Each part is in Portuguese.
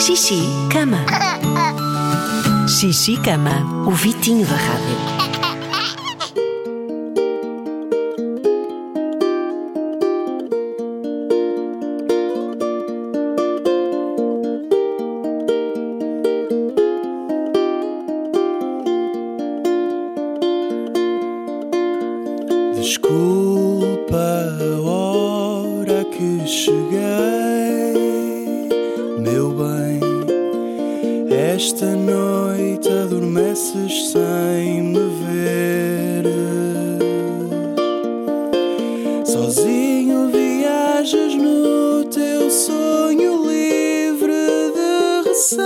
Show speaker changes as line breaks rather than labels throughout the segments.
Xixi, cama. Xixi, cama. O Vitinho da Rádio.
Desculpa a hora que cheguei, Esta noite adormeces sem me ver. Sozinho viajas no teu sonho livre de receios.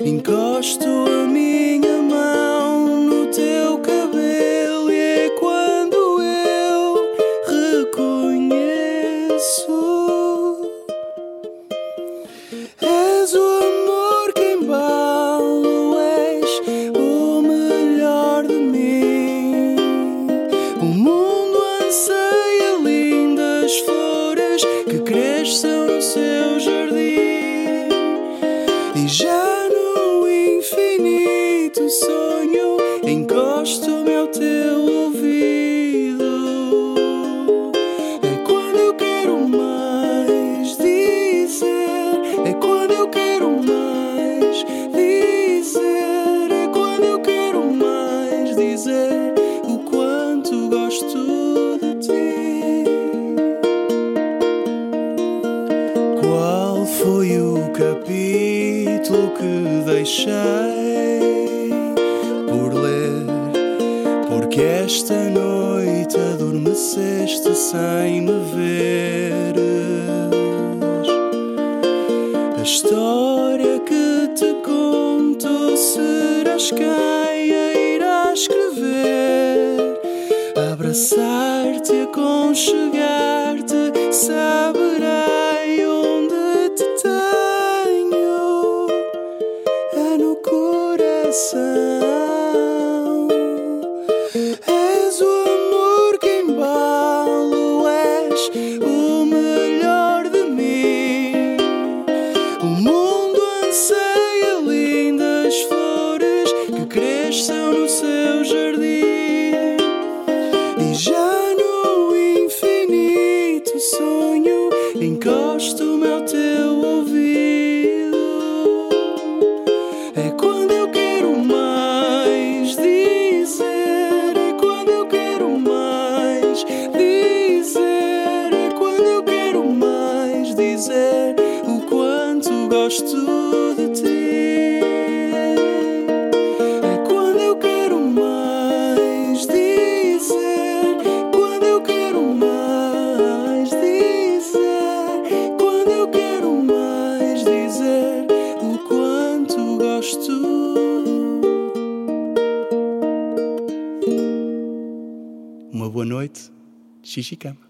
Encosto a minha E já no infinito sonho encosto-me ao teu ouvido. É quando eu quero mais dizer. É quando eu quero mais dizer. É quando eu quero mais dizer o quanto gosto de ti. Qual foi o capítulo que deixei por ler? Porque esta noite adormeceste sem me veres. A história que te conto serás quem a irá escrever. Abraçar-te, aconchegar-te, coração. És o amor que embalo, és o melhor de mim. O mundo anseia lindas flores que cresçam no seu jardim. E já no infinito sonho encosto-me ao teu ouvido. É dizer o quanto gosto de ti. É quando eu quero mais dizer. Quando eu quero mais dizer. Quando eu quero mais dizer o quanto gosto. Uma boa noite, xixi cama.